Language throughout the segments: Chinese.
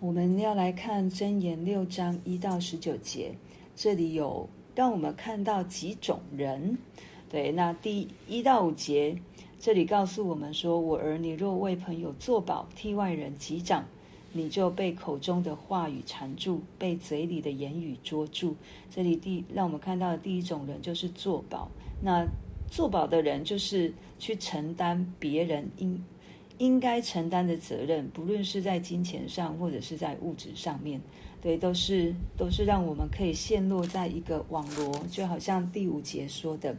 我们要来看箴言六章一到十九节，这里有让我们看到几种人。对，那第一到五节，这里告诉我们说：“我儿，你若为朋友作保，替外人击掌，你就被口中的话语缠住，被嘴里的言语捉住。”这里第让我们看到的第一种人就是作保。那作保的人就是去承担别人应。应该承担的责任，不论是在金钱上，或者是在物质上面，对，都是都是让我们可以陷落在一个网罗，就好像第五节说的，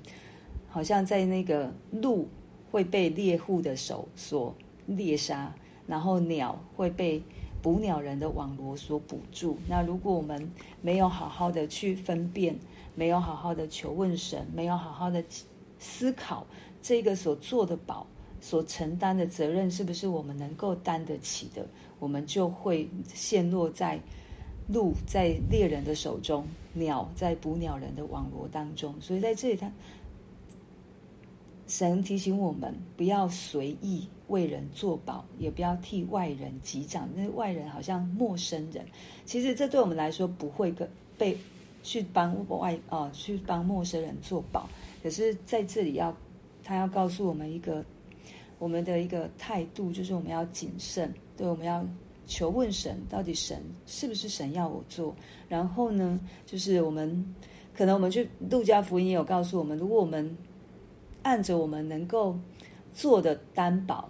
好像在那个鹿会被猎户的手所猎杀，然后鸟会被捕鸟人的网罗所捕住。那如果我们没有好好的去分辨，没有好好的求问神，没有好好的思考这个所做的宝。所承担的责任是不是我们能够担得起的？我们就会陷落在鹿在猎人的手中，鸟在捕鸟人的网罗当中。所以在这里，他神提醒我们不要随意为人作保，也不要替外人击掌。那外人好像陌生人，其实这对我们来说不会跟被去帮外啊、去帮陌生人作保。可是在这里要他要告诉我们一个。我们的一个态度就是我们要谨慎，对，我们要求问神，到底神是不是神要我做？然后呢，就是我们可能我们去路加福音也有告诉我们，如果我们按着我们能够做的担保，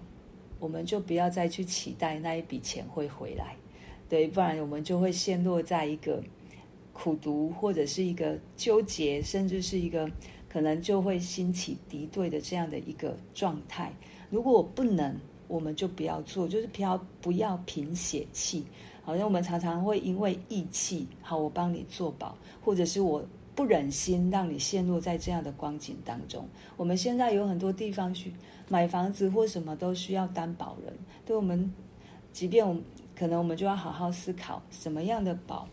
我们就不要再去期待那一笔钱会回来，对，不然我们就会陷落在一个苦读或者是一个纠结，甚至是一个可能就会兴起敌对的这样的一个状态。如果我不能，我们就不要做，就是不要不要凭血气。好像我们常常会因为义气，好，我帮你做保，或者是我不忍心让你陷入在这样的光景当中。我们现在有很多地方去买房子或什么都需要担保人，对我们，即便我们可能我们就要好好思考什么样的保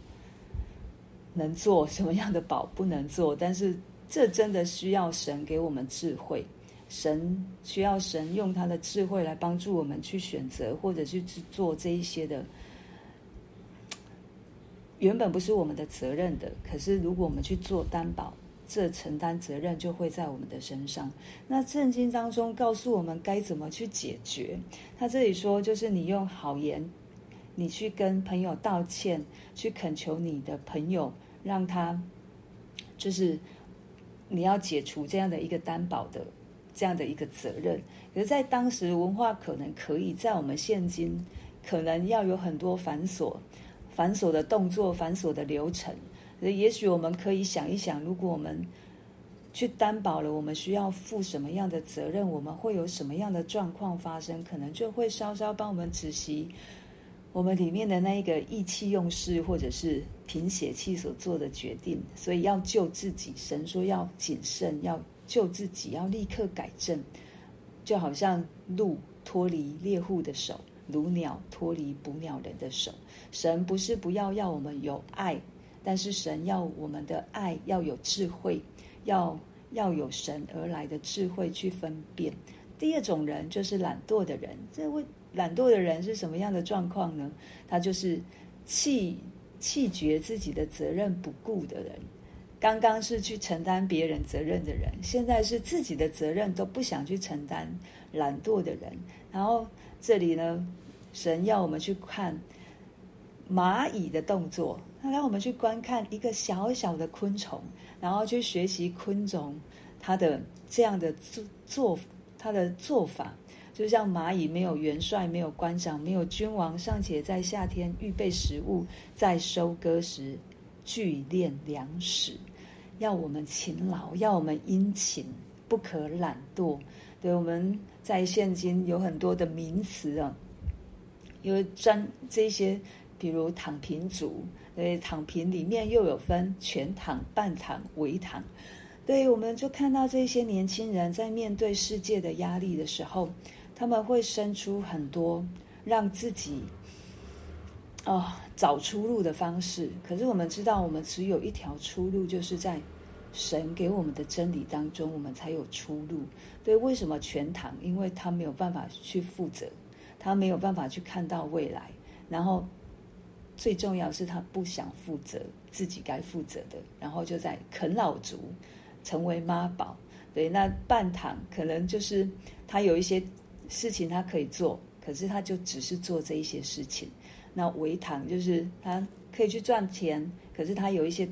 能做，什么样的保不能做。但是这真的需要神给我们智慧。神需要神用他的智慧来帮助我们去选择，或者去去做这一些的，原本不是我们的责任的。可是如果我们去做担保，这承担责任就会在我们的身上。那圣经当中告诉我们该怎么去解决。他这里说，就是你用好言，你去跟朋友道歉，去恳求你的朋友，让他就是你要解除这样的一个担保的。这样的一个责任，可是，在当时文化可能可以，在我们现今可能要有很多繁琐、繁琐的动作、繁琐的流程。也许我们可以想一想，如果我们去担保了，我们需要负什么样的责任？我们会有什么样的状况发生？可能就会稍稍帮我们止息我们里面的那一个意气用事，或者是贫血气所做的决定。所以要救自己，神说要谨慎，要。救自己要立刻改正，就好像鹿脱离猎户的手，如鸟脱离捕鸟人的手。神不是不要要我们有爱，但是神要我们的爱要有智慧，要要有神而来的智慧去分辨。第二种人就是懒惰的人，这位懒惰的人是什么样的状况呢？他就是弃弃绝自己的责任不顾的人。刚刚是去承担别人责任的人，现在是自己的责任都不想去承担，懒惰的人。然后这里呢，神要我们去看蚂蚁的动作，他让我们去观看一个小小的昆虫，然后去学习昆虫它的这样的做做它的做法，就像蚂蚁没有元帅，没有官长，没有君王，尚且在夏天预备食物，在收割时聚敛粮食。要我们勤劳，要我们殷勤，不可懒惰。对，我们在现今有很多的名词啊，因为专这些，比如躺平族，对，躺平里面又有分全躺、半躺、微躺。对，我们就看到这些年轻人在面对世界的压力的时候，他们会生出很多让自己。哦，找出路的方式。可是我们知道，我们只有一条出路，就是在神给我们的真理当中，我们才有出路。对，为什么全堂？因为他没有办法去负责，他没有办法去看到未来。然后最重要是他不想负责自己该负责的，然后就在啃老族，成为妈宝。对，那半堂可能就是他有一些事情他可以做，可是他就只是做这一些事情。那微躺就是他可以去赚钱，可是他有一些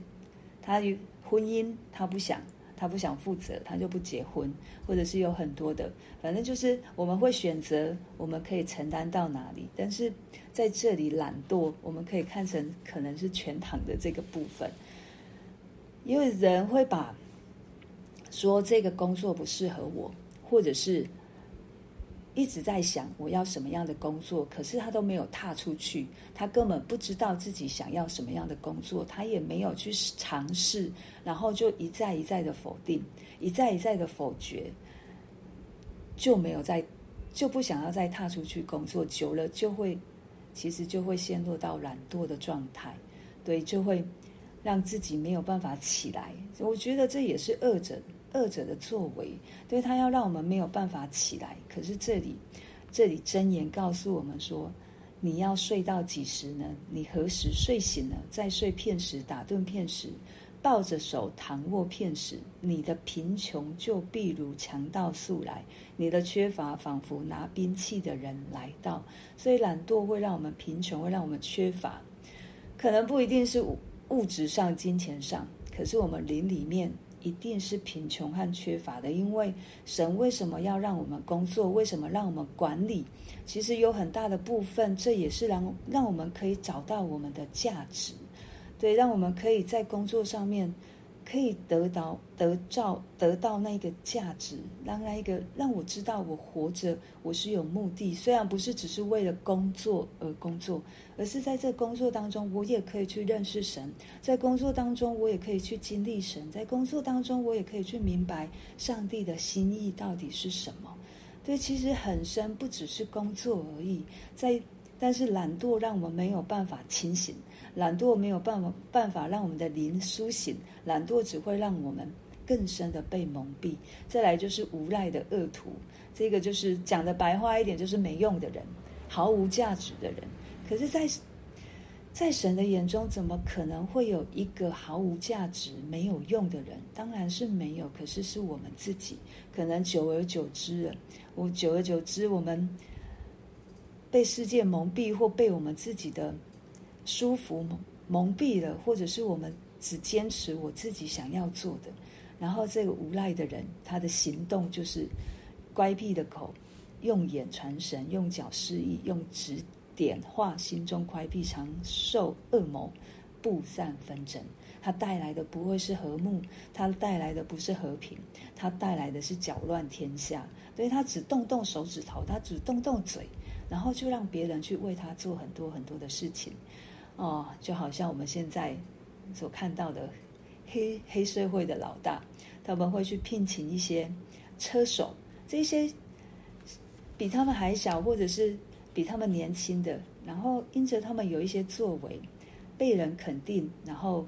他婚姻他不想。他不想负责，他就不结婚，或者是有很多的，反正就是我们会选择，我们可以承担到哪里。但是在这里懒惰，我们可以看成可能是全躺的这个部分，因为人会把说这个工作不适合我，或者是。一直在想我要什么样的工作，可是他都没有踏出去，他根本不知道自己想要什么样的工作，他也没有去尝试，然后就一再一再的否定，一再一再的否决，就没有再就不想要再踏出去工作，久了就会其实就会陷入到懒惰的状态，对，就会让自己没有办法起来。我觉得这也是恶者。恶者的作为，对他要让我们没有办法起来。可是这里，这里箴言告诉我们说：你要睡到几时呢？你何时睡醒了？再睡片时，打盹片时，抱着手躺卧片时，你的贫穷就必如强盗速来，你的缺乏仿佛拿兵器的人来到。所以懒惰会让我们贫穷，会让我们缺乏，可能不一定是物质上、金钱上，可是我们灵里面。一定是贫穷和缺乏的，因为神为什么要让我们工作？为什么让我们管理？其实有很大的部分，这也是让让我们可以找到我们的价值，对，让我们可以在工作上面。可以得到得到得到那个价值，让那一个让我知道我活着我是有目的，虽然不是只是为了工作而工作，而是在这工作当中，我也可以去认识神，在工作当中我也可以去经历神，在工作当中我也可以去明白上帝的心意到底是什么。对，其实很深，不只是工作而已，在但是懒惰让我们没有办法清醒。懒惰没有办法办法让我们的灵苏醒，懒惰只会让我们更深的被蒙蔽。再来就是无赖的恶徒，这个就是讲的白话一点，就是没用的人，毫无价值的人。可是在，在神的眼中，怎么可能会有一个毫无价值、没有用的人？当然是没有。可是是我们自己，可能久而久之，我久而久之，我们被世界蒙蔽，或被我们自己的。舒服蒙蒙蔽了，或者是我们只坚持我自己想要做的，然后这个无赖的人，他的行动就是乖僻的口，用眼传神，用脚示意，用指点画，心中乖僻，常受恶谋，布散纷争。他带来的不会是和睦，他带来的不是和平，他带来的是搅乱天下。所以他只动动手指头，他只动动嘴，然后就让别人去为他做很多很多的事情。哦，就好像我们现在所看到的黑黑社会的老大，他们会去聘请一些车手，这些比他们还小或者是比他们年轻的，然后因着他们有一些作为，被人肯定，然后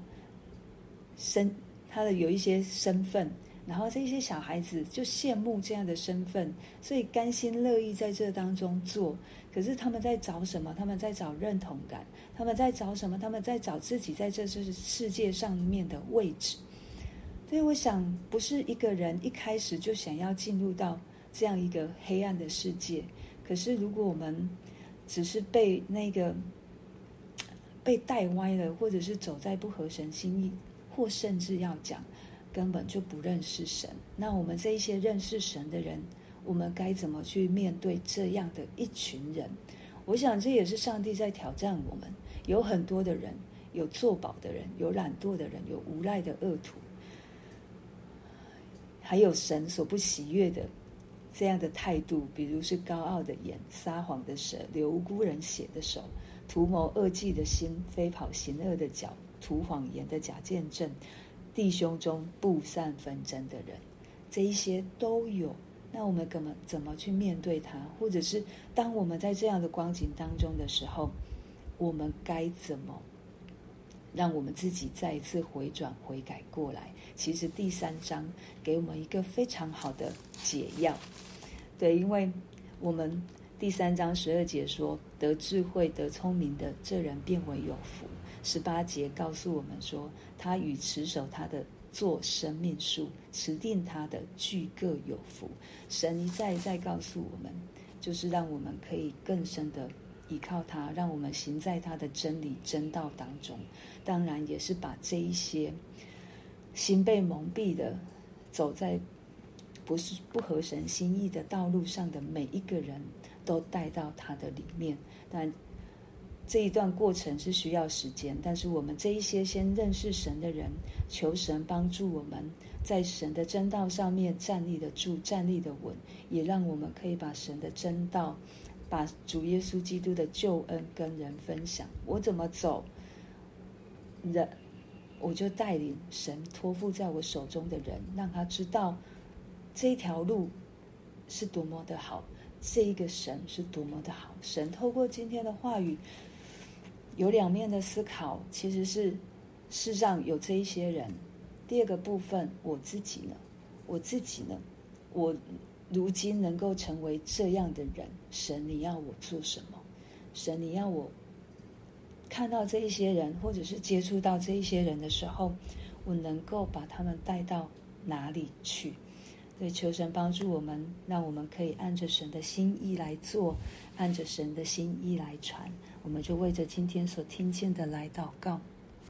身他的有一些身份，然后这些小孩子就羡慕这样的身份，所以甘心乐意在这当中做。可是他们在找什么？他们在找认同感。他们在找什么？他们在找自己在这世世界上面的位置。所以我想，不是一个人一开始就想要进入到这样一个黑暗的世界。可是如果我们只是被那个被带歪了，或者是走在不合神心意，或甚至要讲根本就不认识神，那我们这一些认识神的人。我们该怎么去面对这样的一群人？我想这也是上帝在挑战我们。有很多的人，有作保的人，有懒惰的人，有无赖的恶徒，还有神所不喜悦的这样的态度，比如是高傲的眼、撒谎的舌、流无辜人血的手、图谋恶计的心、飞跑行恶的脚、图谎言的假见证、弟兄中布散纷争的人，这一些都有。那我们怎么怎么去面对他？或者是当我们在这样的光景当中的时候，我们该怎么让我们自己再一次回转悔改过来？其实第三章给我们一个非常好的解药。对，因为我们第三章十二节说：“得智慧、得聪明的这人，变为有福。”十八节告诉我们说：“他与持守他的作生命树，持定他的俱各有福。”神一再一再告诉我们，就是让我们可以更深的依靠他，让我们行在他的真理真道当中。当然，也是把这一些心被蒙蔽的，走在不是不合神心意的道路上的每一个人。都带到他的里面，但这一段过程是需要时间。但是我们这一些先认识神的人，求神帮助我们在神的真道上面站立得住、站立得稳，也让我们可以把神的真道、把主耶稣基督的救恩跟人分享。我怎么走，人我就带领神托付在我手中的人，让他知道这一条路是多么的好。这一个神是多么的好！神透过今天的话语，有两面的思考，其实是世上有这一些人。第二个部分，我自己呢？我自己呢？我如今能够成为这样的人，神你要我做什么？神你要我看到这一些人，或者是接触到这一些人的时候，我能够把他们带到哪里去？对，求神帮助我们，让我们可以按着神的心意来做，按着神的心意来传。我们就为着今天所听见的来祷告。